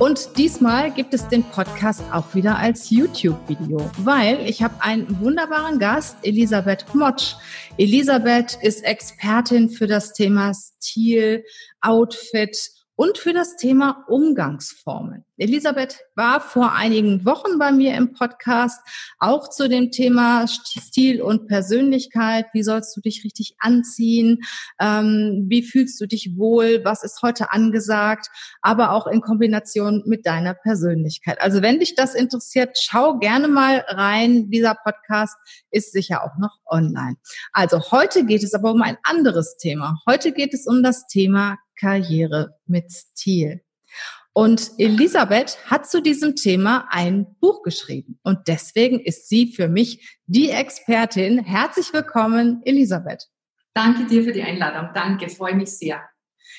Und diesmal gibt es den Podcast auch wieder als YouTube-Video, weil ich habe einen wunderbaren Gast, Elisabeth Motsch. Elisabeth ist Expertin für das Thema Stil, Outfit und für das Thema Umgangsformen. Elisabeth war vor einigen Wochen bei mir im Podcast auch zu dem Thema Stil und Persönlichkeit. Wie sollst du dich richtig anziehen? Ähm, wie fühlst du dich wohl? Was ist heute angesagt? Aber auch in Kombination mit deiner Persönlichkeit. Also wenn dich das interessiert, schau gerne mal rein. Dieser Podcast ist sicher auch noch online. Also heute geht es aber um ein anderes Thema. Heute geht es um das Thema Karriere mit Stil. Und Elisabeth hat zu diesem Thema ein Buch geschrieben. Und deswegen ist sie für mich die Expertin. Herzlich willkommen, Elisabeth. Danke dir für die Einladung. Danke, freue mich sehr.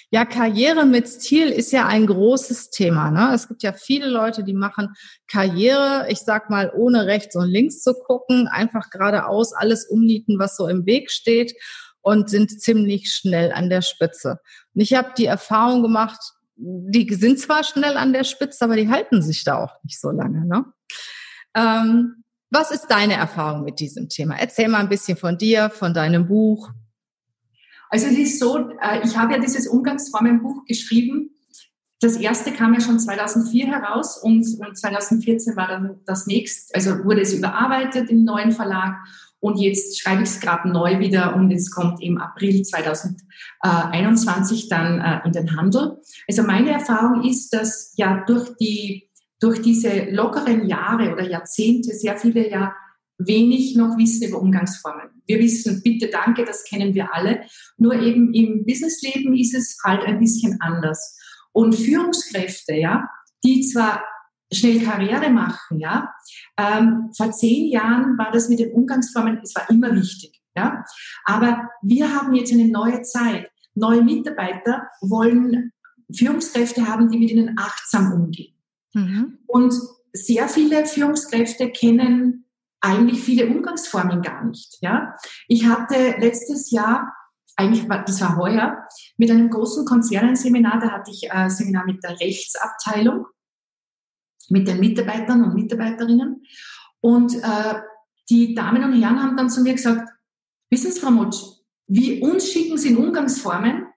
Ja, Karriere mit Stil ist ja ein großes Thema. Ne? Es gibt ja viele Leute, die machen Karriere, ich sag mal, ohne rechts und links zu gucken, einfach geradeaus alles umnieten, was so im Weg steht und sind ziemlich schnell an der Spitze. Und ich habe die Erfahrung gemacht, die sind zwar schnell an der Spitze, aber die halten sich da auch nicht so lange. Ne? Ähm, was ist deine Erfahrung mit diesem Thema? Erzähl mal ein bisschen von dir, von deinem Buch. Also es ist so, äh, ich habe ja dieses Umgangsformenbuch geschrieben. Das erste kam ja schon 2004 heraus und 2014 war dann das nächste, also wurde es überarbeitet im neuen Verlag und jetzt schreibe ich es gerade neu wieder und es kommt im April 2021 dann äh, in den Handel. Also meine Erfahrung ist, dass ja durch die, durch diese lockeren Jahre oder Jahrzehnte sehr viele ja wenig noch wissen über Umgangsformen. Wir wissen, bitte, danke, das kennen wir alle. Nur eben im Businessleben ist es halt ein bisschen anders. Und Führungskräfte, ja, die zwar schnell Karriere machen, ja. Ähm, vor zehn Jahren war das mit den Umgangsformen, es war immer wichtig, ja. Aber wir haben jetzt eine neue Zeit. Neue Mitarbeiter wollen Führungskräfte haben, die mit ihnen achtsam umgehen. Mhm. Und sehr viele Führungskräfte kennen eigentlich viele Umgangsformen gar nicht, ja. Ich hatte letztes Jahr eigentlich war, das war heuer, mit einem großen Konzern ein Seminar, da hatte ich ein Seminar mit der Rechtsabteilung mit den Mitarbeitern und Mitarbeiterinnen. Und äh, die Damen und Herren haben dann zu mir gesagt, wissen Sie, Frau Motsch, wie uns schicken sind Umgangsformen,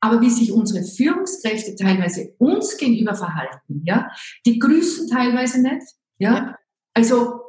aber wie sich unsere Führungskräfte teilweise uns gegenüber verhalten, ja, die grüßen teilweise nicht, ja. ja. Also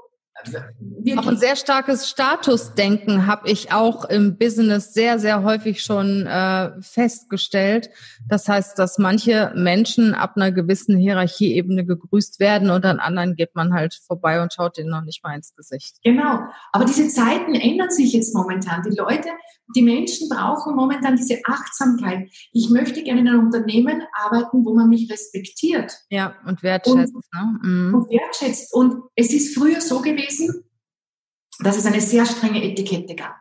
Wirklich? Auch ein sehr starkes Statusdenken habe ich auch im Business sehr, sehr häufig schon äh, festgestellt. Das heißt, dass manche Menschen ab einer gewissen Hierarchieebene gegrüßt werden und an anderen geht man halt vorbei und schaut denen noch nicht mal ins Gesicht. Genau. Aber diese Zeiten ändern sich jetzt momentan. Die Leute, die Menschen brauchen momentan diese Achtsamkeit. Ich möchte gerne in einem Unternehmen arbeiten, wo man mich respektiert. Ja, und wertschätzt. Und, ne? mhm. und wertschätzt. Und es ist früher so gewesen, gewesen, dass es eine sehr strenge Etikette gab.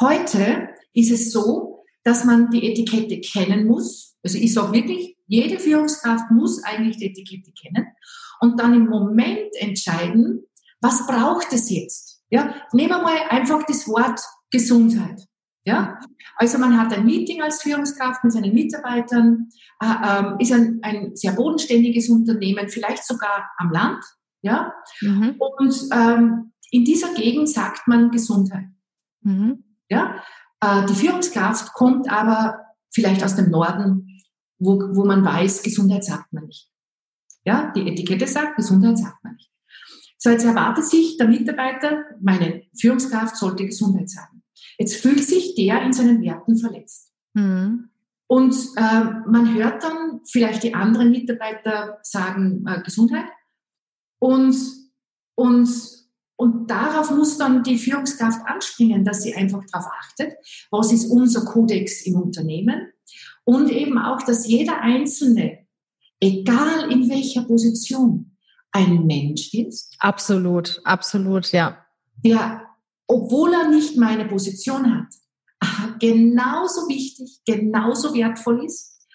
Heute ist es so, dass man die Etikette kennen muss. Also ich sage wirklich, jede Führungskraft muss eigentlich die Etikette kennen und dann im Moment entscheiden, was braucht es jetzt? Ja, nehmen wir mal einfach das Wort Gesundheit. Ja, also man hat ein Meeting als Führungskraft mit seinen Mitarbeitern, äh, äh, ist ein, ein sehr bodenständiges Unternehmen, vielleicht sogar am Land, ja? Mhm. Und ähm, in dieser Gegend sagt man Gesundheit. Mhm. Ja? Äh, die Führungskraft kommt aber vielleicht aus dem Norden, wo, wo man weiß, Gesundheit sagt man nicht. Ja? Die Etikette sagt, Gesundheit sagt man nicht. So, jetzt erwartet sich der Mitarbeiter, meine Führungskraft sollte Gesundheit sagen. Jetzt fühlt sich der in seinen Werten verletzt. Mhm. Und äh, man hört dann vielleicht die anderen Mitarbeiter sagen äh, Gesundheit und, und, und darauf muss dann die Führungskraft anspringen, dass sie einfach darauf achtet, was ist unser Kodex im Unternehmen und eben auch, dass jeder Einzelne, egal in welcher Position, ein Mensch ist. Absolut, absolut, ja. Der, obwohl er nicht meine Position hat, genauso wichtig, genauso wertvoll ist.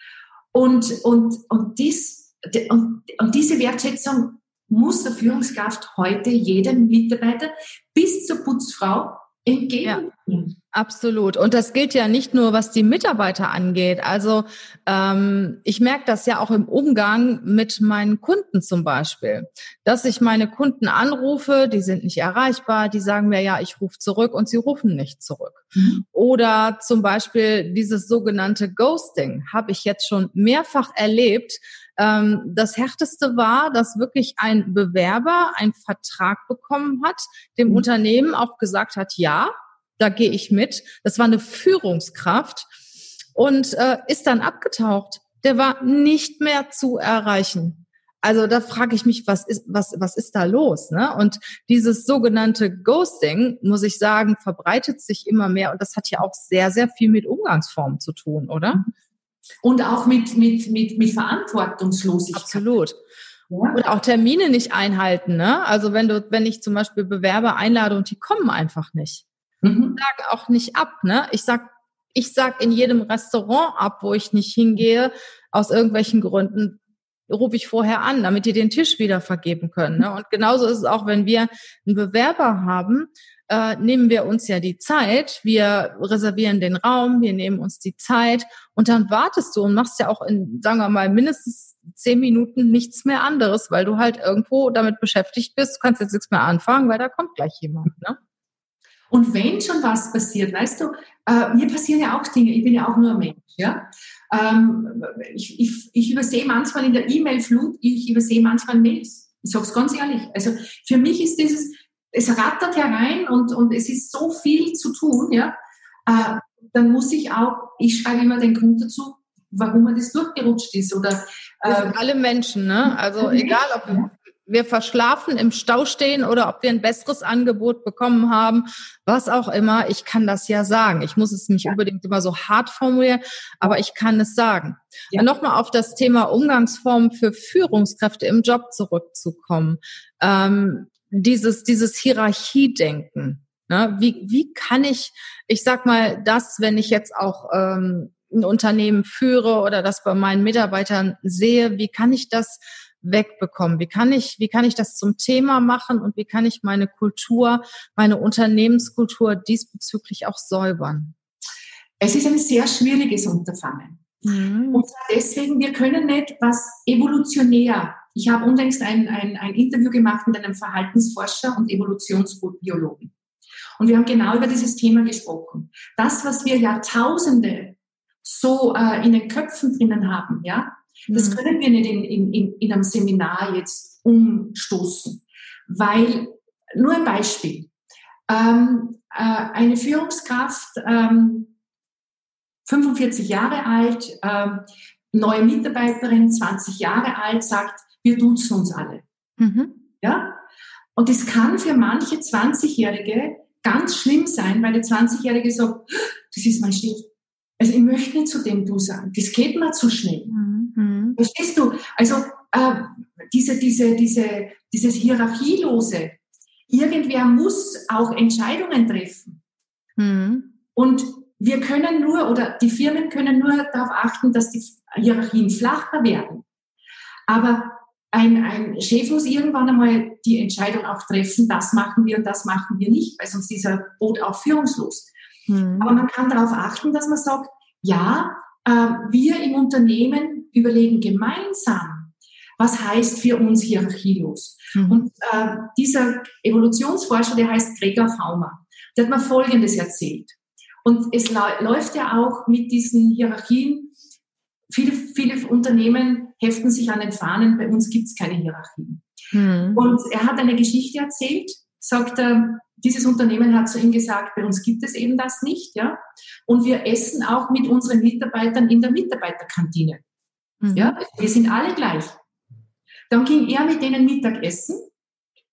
Und, und, und, dies, und, und diese Wertschätzung muss der Führungskraft heute jedem Mitarbeiter bis zur Putzfrau entgegen. Ja, absolut. Und das gilt ja nicht nur, was die Mitarbeiter angeht. Also ähm, ich merke das ja auch im Umgang mit meinen Kunden zum Beispiel, dass ich meine Kunden anrufe, die sind nicht erreichbar, die sagen mir ja, ich rufe zurück und sie rufen nicht zurück. Mhm. Oder zum Beispiel dieses sogenannte Ghosting habe ich jetzt schon mehrfach erlebt, ähm, das Härteste war, dass wirklich ein Bewerber einen Vertrag bekommen hat, dem mhm. Unternehmen auch gesagt hat, ja, da gehe ich mit. Das war eine Führungskraft und äh, ist dann abgetaucht. Der war nicht mehr zu erreichen. Also da frage ich mich, was ist, was, was ist da los? Ne? Und dieses sogenannte Ghosting, muss ich sagen, verbreitet sich immer mehr und das hat ja auch sehr, sehr viel mit Umgangsformen zu tun, oder? Mhm. Und auch mit, mit, mit, mit Verantwortungslosigkeit. Absolut. Ja. Und auch Termine nicht einhalten. Ne? Also wenn du, wenn ich zum Beispiel Bewerber einlade und die kommen einfach nicht. Mhm. Ich sage auch nicht ab. Ne? Ich sag, ich sag in jedem Restaurant ab, wo ich nicht hingehe, aus irgendwelchen Gründen rufe ich vorher an, damit die den Tisch wieder vergeben können. Ne? Und genauso ist es auch, wenn wir einen Bewerber haben, äh, nehmen wir uns ja die Zeit, wir reservieren den Raum, wir nehmen uns die Zeit und dann wartest du und machst ja auch in, sagen wir mal, mindestens zehn Minuten nichts mehr anderes, weil du halt irgendwo damit beschäftigt bist, du kannst jetzt nichts mehr anfangen, weil da kommt gleich jemand. Ne? Und wenn schon was passiert, weißt du, äh, mir passieren ja auch Dinge, ich bin ja auch nur ein Mensch, ja. Ähm, ich, ich, ich übersehe manchmal in der E-Mail-Flut, ich übersehe manchmal Mails. Ich sage es ganz ehrlich. Also für mich ist dieses, es rattert herein und, und es ist so viel zu tun, ja, äh, dann muss ich auch, ich schreibe immer den Grund dazu, warum man das durchgerutscht ist oder äh, alle Menschen, ne? Also egal, ob wir verschlafen im Stau stehen oder ob wir ein besseres Angebot bekommen haben, was auch immer, ich kann das ja sagen. Ich muss es nicht ja. unbedingt immer so hart formulieren, aber ich kann es sagen. Ja. Nochmal auf das Thema Umgangsformen für Führungskräfte im Job zurückzukommen. Ähm, dieses, dieses Hierarchiedenken. Ne? Wie, wie kann ich, ich sag mal, das, wenn ich jetzt auch ähm, ein Unternehmen führe oder das bei meinen Mitarbeitern sehe, wie kann ich das wegbekommen? Wie kann ich, wie kann ich das zum Thema machen und wie kann ich meine Kultur, meine Unternehmenskultur diesbezüglich auch säubern? Es ist ein sehr schwieriges Unterfangen. Mhm. Und deswegen, wir können nicht was evolutionär ich habe unlängst ein, ein, ein Interview gemacht mit einem Verhaltensforscher und Evolutionsbiologen. Und wir haben genau über dieses Thema gesprochen. Das, was wir Jahrtausende so äh, in den Köpfen drinnen haben, ja, mhm. das können wir nicht in, in, in, in einem Seminar jetzt umstoßen. Weil, nur ein Beispiel. Ähm, äh, eine Führungskraft, ähm, 45 Jahre alt, ähm, neue Mitarbeiterin, 20 Jahre alt, sagt, wir duzen uns alle. Mhm. Ja? Und das kann für manche 20-Jährige ganz schlimm sein, weil der 20-Jährige sagt, das ist mein Chef. Also ich möchte nicht zu dem du sagen. Das geht mir zu schnell. Mhm. Verstehst du? Also äh, diese, diese, diese, dieses Hierarchielose. Irgendwer muss auch Entscheidungen treffen. Mhm. Und wir können nur, oder die Firmen können nur darauf achten, dass die Hierarchien flacher werden. Aber ein, ein Chef muss irgendwann einmal die Entscheidung auch treffen, das machen wir und das machen wir nicht, weil sonst ist er Boot auch führungslos. Mhm. Aber man kann darauf achten, dass man sagt, ja, äh, wir im Unternehmen überlegen gemeinsam, was heißt für uns hierarchielos. Mhm. Und äh, dieser Evolutionsforscher, der heißt Gregor Faumer, der hat mir Folgendes erzählt. Und es läuft ja auch mit diesen Hierarchien. Viele, viele Unternehmen heften sich an den Fahnen, bei uns gibt es keine Hierarchien. Mhm. Und er hat eine Geschichte erzählt, sagt er, dieses Unternehmen hat zu ihm gesagt, bei uns gibt es eben das nicht, ja. Und wir essen auch mit unseren Mitarbeitern in der Mitarbeiterkantine. Mhm. Ja, wir sind alle gleich. Dann ging er mit denen Mittagessen.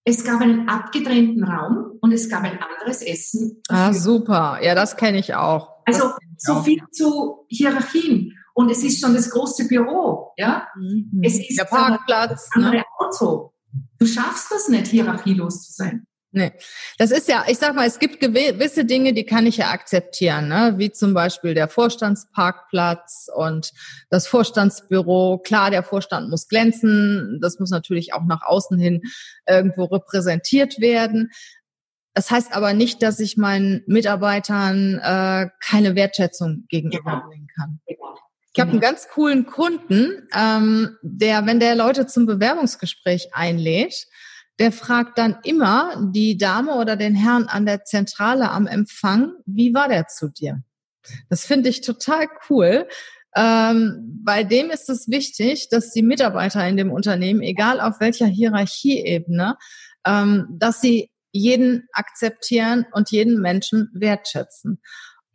Es gab einen abgetrennten Raum und es gab ein anderes Essen. Ah, super. Ja, das kenne ich auch. Also so viel zu Hierarchien. Und es ist schon das große Büro, ja. Mhm. Es ist der Parkplatz, das andere ne? Auto. Du schaffst das nicht, hierarchielos zu sein. Nee. Das ist ja, ich sag mal, es gibt gewisse Dinge, die kann ich ja akzeptieren, ne? wie zum Beispiel der Vorstandsparkplatz und das Vorstandsbüro. Klar, der Vorstand muss glänzen, das muss natürlich auch nach außen hin irgendwo repräsentiert werden. Das heißt aber nicht, dass ich meinen Mitarbeitern äh, keine Wertschätzung gegenüberbringen kann. Ich habe einen ganz coolen Kunden, ähm, der, wenn der Leute zum Bewerbungsgespräch einlädt, der fragt dann immer die Dame oder den Herrn an der Zentrale am Empfang, wie war der zu dir? Das finde ich total cool. Ähm, bei dem ist es wichtig, dass die Mitarbeiter in dem Unternehmen, egal auf welcher Hierarchieebene, ähm, dass sie jeden akzeptieren und jeden Menschen wertschätzen.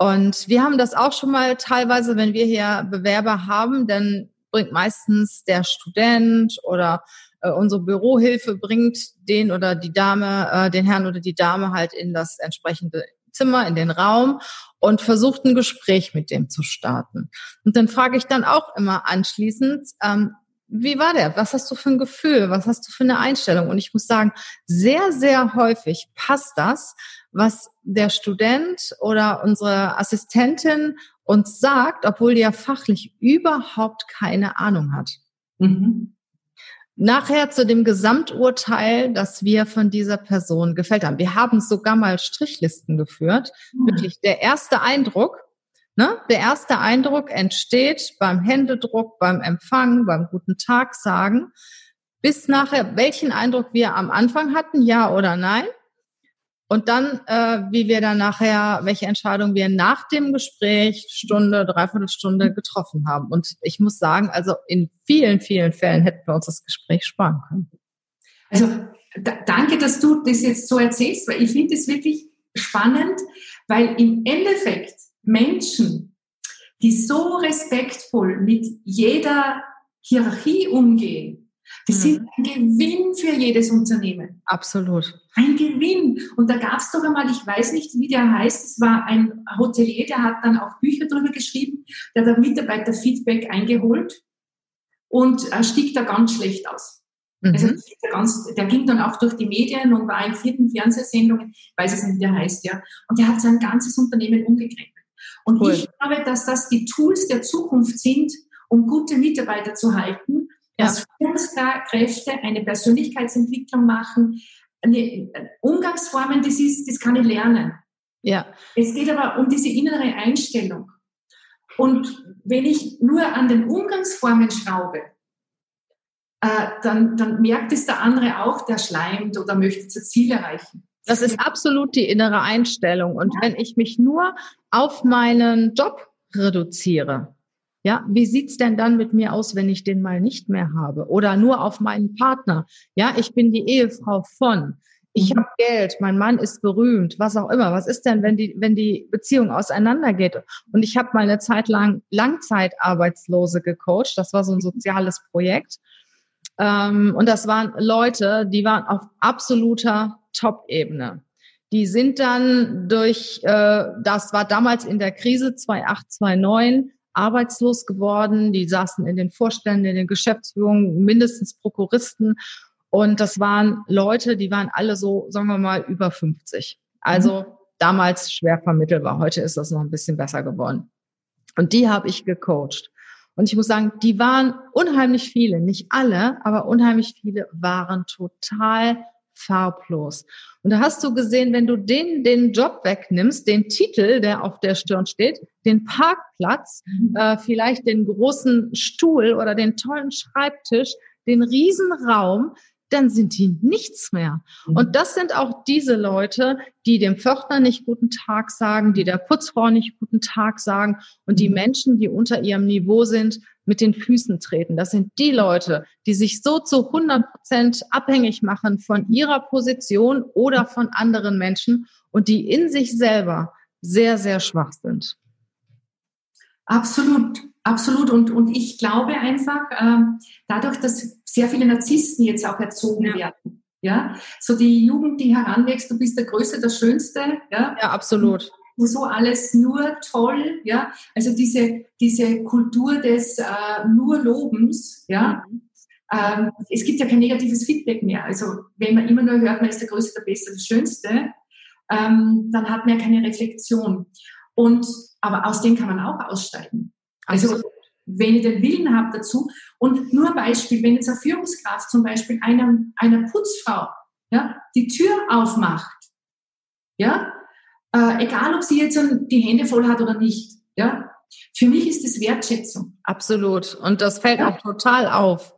Und wir haben das auch schon mal teilweise, wenn wir hier Bewerber haben, dann bringt meistens der Student oder äh, unsere Bürohilfe bringt den oder die Dame, äh, den Herrn oder die Dame halt in das entsprechende Zimmer, in den Raum und versucht ein Gespräch mit dem zu starten. Und dann frage ich dann auch immer anschließend, ähm, wie war der? Was hast du für ein Gefühl? Was hast du für eine Einstellung? Und ich muss sagen, sehr, sehr häufig passt das, was der Student oder unsere Assistentin uns sagt, obwohl die ja fachlich überhaupt keine Ahnung hat. Mhm. Nachher zu dem Gesamturteil, das wir von dieser Person gefällt haben. Wir haben sogar mal Strichlisten geführt. Mhm. Wirklich der erste Eindruck, ne? Der erste Eindruck entsteht beim Händedruck, beim Empfang, beim guten Tag sagen, bis nachher, welchen Eindruck wir am Anfang hatten, ja oder nein. Und dann, äh, wie wir dann nachher, welche Entscheidung wir nach dem Gespräch, Stunde, Dreiviertelstunde getroffen haben. Und ich muss sagen, also in vielen, vielen Fällen hätten wir uns das Gespräch sparen können. Also danke, dass du das jetzt so erzählst, weil ich finde es wirklich spannend, weil im Endeffekt Menschen, die so respektvoll mit jeder Hierarchie umgehen, die mhm. sind ein Gewinn für jedes Unternehmen. Absolut. Ein Gewinn. Und da gab es doch einmal, ich weiß nicht, wie der heißt, es war ein Hotelier, der hat dann auch Bücher darüber geschrieben, der hat Mitarbeiter Feedback eingeholt und äh, stieg da ganz schlecht aus. Mhm. Also der, ganz, der ging dann auch durch die Medien und war in vierten Fernsehsendungen, ich weiß es nicht, wie der heißt, ja. Und der hat sein ganzes Unternehmen umgekrempelt. Und cool. ich glaube, dass das die Tools der Zukunft sind, um gute Mitarbeiter zu halten ja. dass Führungskräfte eine Persönlichkeitsentwicklung machen, eine Umgangsformen, das ist, das kann ich lernen. Ja. Es geht aber um diese innere Einstellung. Und wenn ich nur an den Umgangsformen schraube, äh, dann, dann merkt es der andere auch, der schleimt oder möchte zu Ziel erreichen. Das ist absolut die innere Einstellung. Und wenn ich mich nur auf meinen Job reduziere, ja, wie sieht's denn dann mit mir aus, wenn ich den mal nicht mehr habe? Oder nur auf meinen Partner? Ja, ich bin die Ehefrau von. Ich mhm. habe Geld, mein Mann ist berühmt, was auch immer. Was ist denn, wenn die, wenn die Beziehung auseinandergeht? Und ich habe mal eine Zeit lang Langzeitarbeitslose gecoacht. Das war so ein soziales Projekt. Ähm, und das waren Leute, die waren auf absoluter Top-Ebene. Die sind dann durch, äh, das war damals in der Krise 2008, 2009, arbeitslos geworden. Die saßen in den Vorständen, in den Geschäftsführungen, mindestens Prokuristen. Und das waren Leute, die waren alle so, sagen wir mal, über 50. Also mhm. damals schwer vermittelbar. Heute ist das noch ein bisschen besser geworden. Und die habe ich gecoacht. Und ich muss sagen, die waren unheimlich viele, nicht alle, aber unheimlich viele waren total farblos. Und da hast du gesehen, wenn du den, den Job wegnimmst, den Titel, der auf der Stirn steht, den Parkplatz, mhm. äh, vielleicht den großen Stuhl oder den tollen Schreibtisch, den Riesenraum, dann sind die nichts mehr. Mhm. Und das sind auch diese Leute, die dem Pförtner nicht guten Tag sagen, die der Putzfrau nicht guten Tag sagen und die mhm. Menschen, die unter ihrem Niveau sind, mit den Füßen treten. Das sind die Leute, die sich so zu 100 Prozent abhängig machen von ihrer Position oder von anderen Menschen und die in sich selber sehr, sehr schwach sind. Absolut, absolut. Und, und ich glaube einfach, äh, dadurch, dass sehr viele Narzissten jetzt auch erzogen ja. werden, ja, so die Jugend, die heranwächst, du bist der Größte, der Schönste, ja. Ja, absolut. Und so alles nur toll, ja. Also diese, diese Kultur des äh, nur Lobens, ja. Mhm. ähm, es gibt ja kein negatives Feedback mehr. Also wenn man immer nur hört, man ist der Größte, der Beste, der Schönste, ähm, dann hat man ja keine Reflexion. Und aber aus dem kann man auch aussteigen. Also wenn ich den Willen habe dazu. Und nur ein Beispiel, wenn jetzt eine Führungskraft zum Beispiel einer, einer Putzfrau ja, die Tür aufmacht, ja, äh, egal ob sie jetzt die Hände voll hat oder nicht, ja, für mich ist das Wertschätzung. Absolut. Und das fällt ja. auch total auf.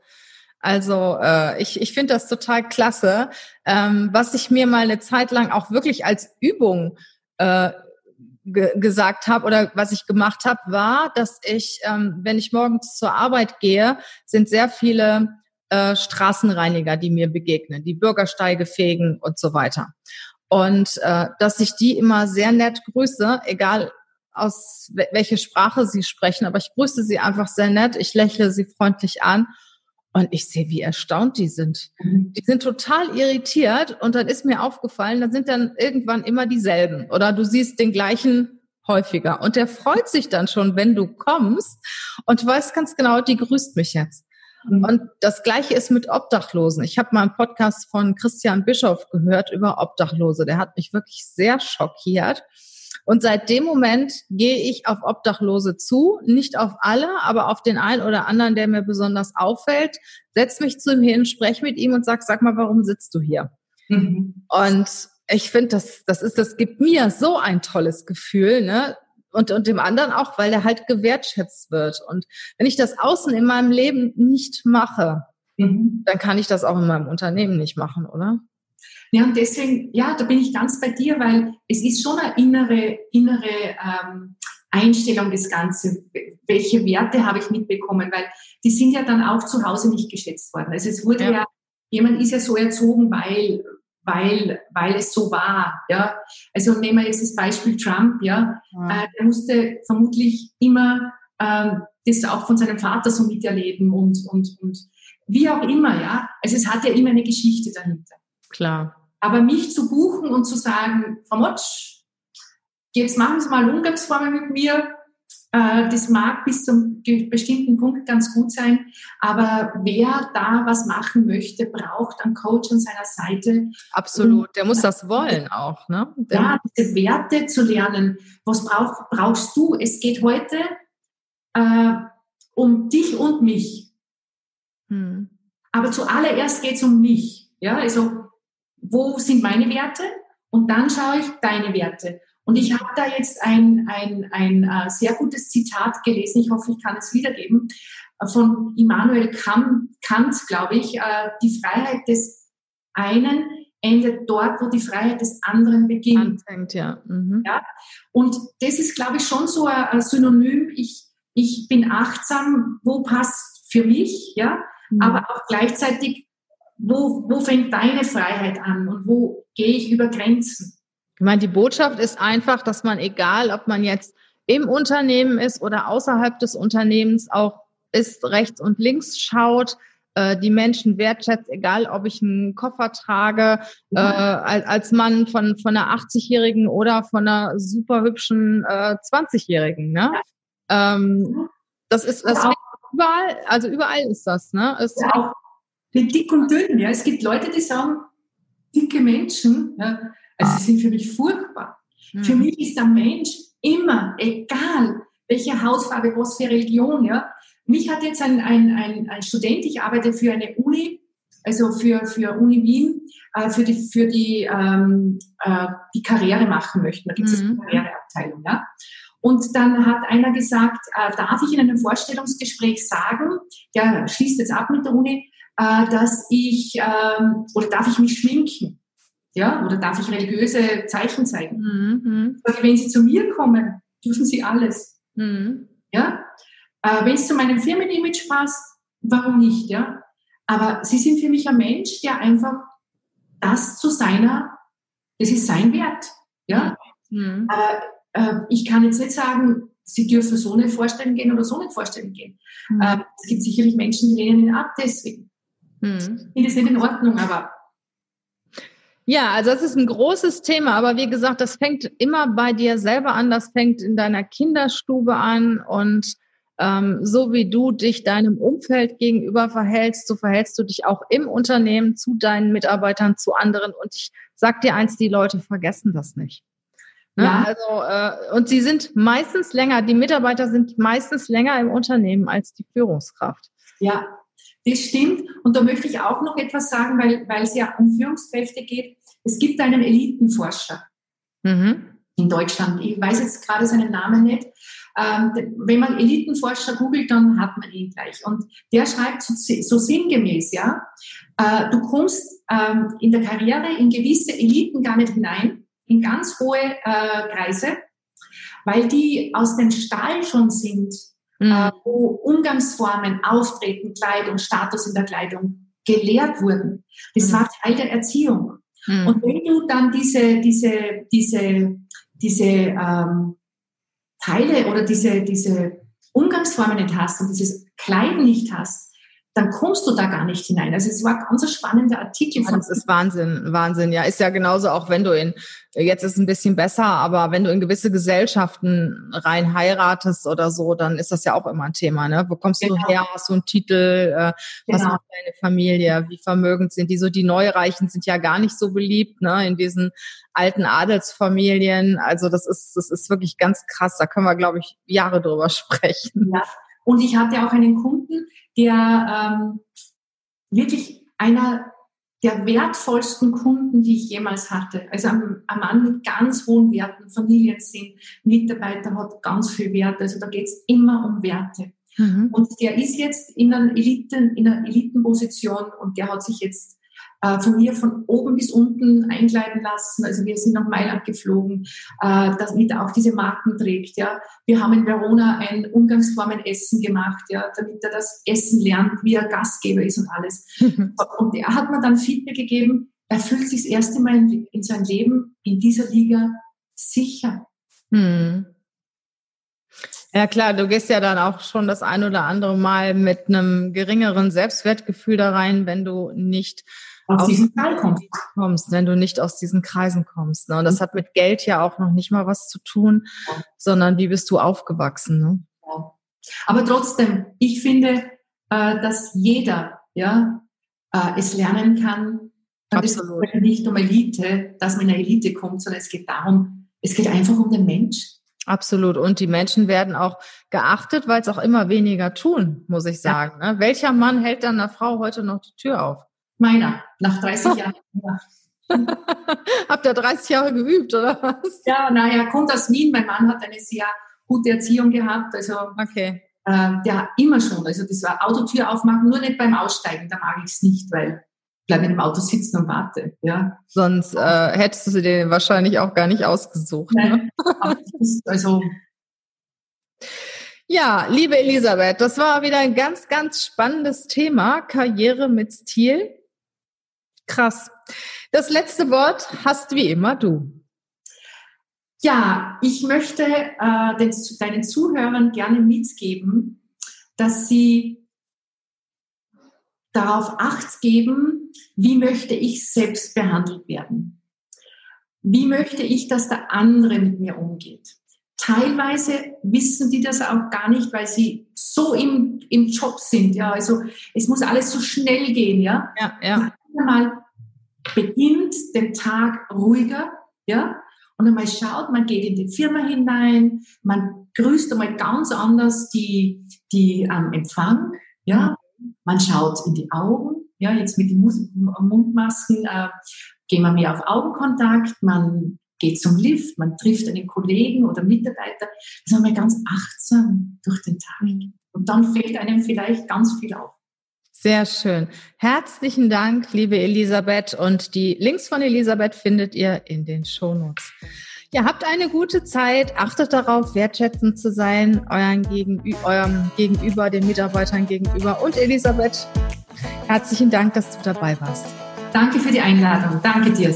Also äh, ich, ich finde das total klasse. Ähm, was ich mir mal eine Zeit lang auch wirklich als Übung äh, ge gesagt habe oder was ich gemacht habe, war, dass ich, ähm, wenn ich morgens zur Arbeit gehe, sind sehr viele äh, Straßenreiniger, die mir begegnen, die Bürgersteige fegen und so weiter. Und äh, dass ich die immer sehr nett grüße, egal aus welche Sprache sie sprechen, aber ich grüße sie einfach sehr nett, ich lächle sie freundlich an und ich sehe, wie erstaunt die sind. Mhm. Die sind total irritiert und dann ist mir aufgefallen, da sind dann irgendwann immer dieselben oder du siehst den gleichen häufiger und der freut sich dann schon, wenn du kommst und weiß ganz genau, die grüßt mich jetzt. Mhm. Und das Gleiche ist mit Obdachlosen. Ich habe mal einen Podcast von Christian Bischof gehört über Obdachlose. Der hat mich wirklich sehr schockiert. Und seit dem Moment gehe ich auf Obdachlose zu, nicht auf alle, aber auf den einen oder anderen, der mir besonders auffällt, setz mich zu ihm hin, spreche mit ihm und sag, sag mal, warum sitzt du hier? Mhm. Und ich finde, das, das ist, das gibt mir so ein tolles Gefühl, ne? Und, und dem anderen auch, weil er halt gewertschätzt wird. Und wenn ich das außen in meinem Leben nicht mache, mhm. dann kann ich das auch in meinem Unternehmen nicht machen, oder? Ja, und deswegen, ja, da bin ich ganz bei dir, weil es ist schon eine innere, innere ähm, Einstellung des Ganzen. Welche Werte habe ich mitbekommen? Weil die sind ja dann auch zu Hause nicht geschätzt worden. Also es wurde ja, ja jemand ist ja so erzogen, weil, weil, weil es so war. Ja, also nehmen wir jetzt das Beispiel Trump. Ja, ja. Äh, der musste vermutlich immer äh, das auch von seinem Vater so miterleben und und und wie auch immer. Ja, also es hat ja immer eine Geschichte dahinter. Klar. Aber mich zu buchen und zu sagen, Frau Motsch, jetzt machen Sie mal Umgangsformen mit mir, äh, das mag bis zum bestimmten Punkt ganz gut sein, aber wer da was machen möchte, braucht einen Coach an seiner Seite. Absolut, der muss das wollen auch, ne? Der ja, diese Werte zu lernen. Was brauch, brauchst du? Es geht heute äh, um dich und mich. Hm. Aber zuallererst geht es um mich. Ja, also wo sind meine Werte und dann schaue ich deine Werte. Und ich habe da jetzt ein, ein, ein uh, sehr gutes Zitat gelesen, ich hoffe, ich kann es wiedergeben, uh, von Immanuel Kant, Kant glaube ich, uh, die Freiheit des einen endet dort, wo die Freiheit des anderen beginnt. Anfängt, ja. Mhm. ja. Und das ist, glaube ich, schon so ein, ein Synonym. Ich, ich bin achtsam, wo passt für mich, ja, mhm. aber auch gleichzeitig wo, wo fängt deine Freiheit an und wo gehe ich über Grenzen? Ich meine, die Botschaft ist einfach, dass man, egal ob man jetzt im Unternehmen ist oder außerhalb des Unternehmens, auch ist, rechts und links schaut, äh, die Menschen wertschätzt, egal ob ich einen Koffer trage, äh, als, als Mann von, von einer 80-Jährigen oder von einer super hübschen äh, 20-Jährigen. Ne? Ja. Ähm, das ist das überall, also überall ist das. Ne? Es ja, dick und dünn. Ja. Es gibt Leute, die sagen, dicke Menschen, ja, also sie sind für mich furchtbar. Mhm. Für mich ist der Mensch immer, egal welche Hautfarbe, was für Religion, ja. Mich hat jetzt ein, ein, ein, ein Student, ich arbeite für eine Uni, also für, für Uni Wien, äh, für die, für die, ähm, äh, die Karriere machen möchten. Da gibt es mhm. eine Karriereabteilung, ja. Und dann hat einer gesagt, äh, darf ich in einem Vorstellungsgespräch sagen, der schließt jetzt ab mit der Uni, äh, dass ich, ähm, oder darf ich mich schminken? Ja, oder darf ich religiöse Zeichen zeigen? Mhm. Wenn Sie zu mir kommen, dürfen Sie alles. Mhm. Ja, äh, wenn es zu meinem Firmenimage passt, warum nicht? Ja, aber Sie sind für mich ein Mensch, der einfach das zu seiner, das ist sein Wert. Ja, mhm. aber äh, ich kann jetzt nicht sagen, Sie dürfen so nicht vorstellen gehen oder so nicht vorstellen gehen. Mhm. Äh, es gibt sicherlich Menschen, die lehnen ihn ab deswegen. Hm. Es nicht in Ordnung, aber. Ja, also das ist ein großes Thema, aber wie gesagt, das fängt immer bei dir selber an, das fängt in deiner Kinderstube an und ähm, so wie du dich deinem Umfeld gegenüber verhältst, so verhältst du dich auch im Unternehmen zu deinen Mitarbeitern, zu anderen. Und ich sag dir eins, die Leute vergessen das nicht. Ne? Ja. Also, äh, und sie sind meistens länger, die Mitarbeiter sind meistens länger im Unternehmen als die Führungskraft. Ja, das stimmt. Und da möchte ich auch noch etwas sagen, weil, weil es ja um Führungskräfte geht. Es gibt einen Elitenforscher mhm. in Deutschland. Ich weiß jetzt gerade seinen Namen nicht. Ähm, wenn man Elitenforscher googelt, dann hat man ihn gleich. Und der schreibt so, so sinngemäß, ja, äh, du kommst ähm, in der Karriere in gewisse Eliten gar nicht hinein, in ganz hohe äh, Kreise, weil die aus dem Stall schon sind, mhm. äh, wo Umgangsformen, Auftreten, Kleidung, Status in der Kleidung gelehrt wurden. Das mhm. war Teil der Erziehung. Mhm. Und wenn du dann diese, diese, diese, diese ähm, Teile oder diese, diese Umgangsformen nicht hast und dieses Kleiden nicht hast, dann kommst du da gar nicht hinein. Also es war ein ganz spannender Artikel. Von das ist Wahnsinn, Wahnsinn. Ja, ist ja genauso auch, wenn du in, jetzt ist es ein bisschen besser, aber wenn du in gewisse Gesellschaften rein heiratest oder so, dann ist das ja auch immer ein Thema. Ne? Wo kommst genau. du her? Hast du einen Titel? Äh, was genau. macht deine Familie? Wie vermögend sind die? So die Neureichen sind ja gar nicht so beliebt ne? in diesen alten Adelsfamilien. Also das ist, das ist wirklich ganz krass. Da können wir, glaube ich, Jahre drüber sprechen. Ja. Und ich hatte auch einen Kunden, der ähm, wirklich einer der wertvollsten Kunden, die ich jemals hatte. Also ein, ein Mann mit ganz hohen Werten, Familiensinn, Mitarbeiter hat ganz viel Wert. Also da geht es immer um Werte. Mhm. Und der ist jetzt in einer, Eliten, in einer Elitenposition und der hat sich jetzt äh, von mir von oben bis unten einkleiden lassen. Also wir sind nach Mailand geflogen, äh, damit er auch diese Marken trägt. Ja, wir haben in Verona ein Umgangsformen-Essen gemacht, ja, damit er das Essen lernt, wie er Gastgeber ist und alles. Mhm. Und er hat mir dann Feedback gegeben. Er fühlt sich das erste Mal in, in seinem Leben in dieser Liga sicher. Mhm. Ja klar, du gehst ja dann auch schon das ein oder andere Mal mit einem geringeren Selbstwertgefühl da rein, wenn du nicht aus, diesem Kreis kommst. kommst, wenn du nicht aus diesen Kreisen kommst. Ne? Und das mhm. hat mit Geld ja auch noch nicht mal was zu tun, ja. sondern wie bist du aufgewachsen. Ne? Ja. Aber trotzdem, ich finde, äh, dass jeder ja, äh, es lernen kann. Und es geht nicht um Elite, dass man in eine Elite kommt, sondern es geht darum, es geht einfach um den Mensch. Absolut. Und die Menschen werden auch geachtet, weil es auch immer weniger tun, muss ich sagen. Ja. Ne? Welcher Mann hält dann einer Frau heute noch die Tür auf? Meiner, nach 30 Jahren. Habt ihr 30 Jahre geübt, oder was? Ja, naja, kommt aus Wien. Mein Mann hat eine sehr gute Erziehung gehabt. Also, okay. Äh, ja, immer schon. Also, das war Autotür aufmachen, nur nicht beim Aussteigen. Da mag ich es nicht, weil ich bleibe in dem Auto sitzen und warte. Ja. Sonst äh, hättest du sie dir wahrscheinlich auch gar nicht ausgesucht. Ne? Nein, ne? also. Ja, liebe Elisabeth, das war wieder ein ganz, ganz spannendes Thema. Karriere mit Stil. Krass. Das letzte Wort hast wie immer du. Ja, ich möchte äh, den, deinen Zuhörern gerne mitgeben, dass sie darauf acht geben, wie möchte ich selbst behandelt werden? Wie möchte ich, dass der andere mit mir umgeht? Teilweise wissen die das auch gar nicht, weil sie so im, im Job sind. Ja, also es muss alles so schnell gehen. Ja, ja, ja mal beginnt den Tag ruhiger, ja, und einmal schaut, man geht in die Firma hinein, man grüßt einmal ganz anders die, die ähm, Empfang, ja, man schaut in die Augen, ja, jetzt mit den Mundmasken äh, gehen wir mehr auf Augenkontakt, man geht zum Lift, man trifft einen Kollegen oder Mitarbeiter, das ist einmal ganz achtsam durch den Tag. Und dann fällt einem vielleicht ganz viel auf. Sehr schön. Herzlichen Dank, liebe Elisabeth. Und die Links von Elisabeth findet ihr in den Shownotes. Ja, habt eine gute Zeit. Achtet darauf, wertschätzend zu sein, euren Gegenü eurem Gegenüber, den Mitarbeitern gegenüber. Und Elisabeth, herzlichen Dank, dass du dabei warst. Danke für die Einladung. Danke dir.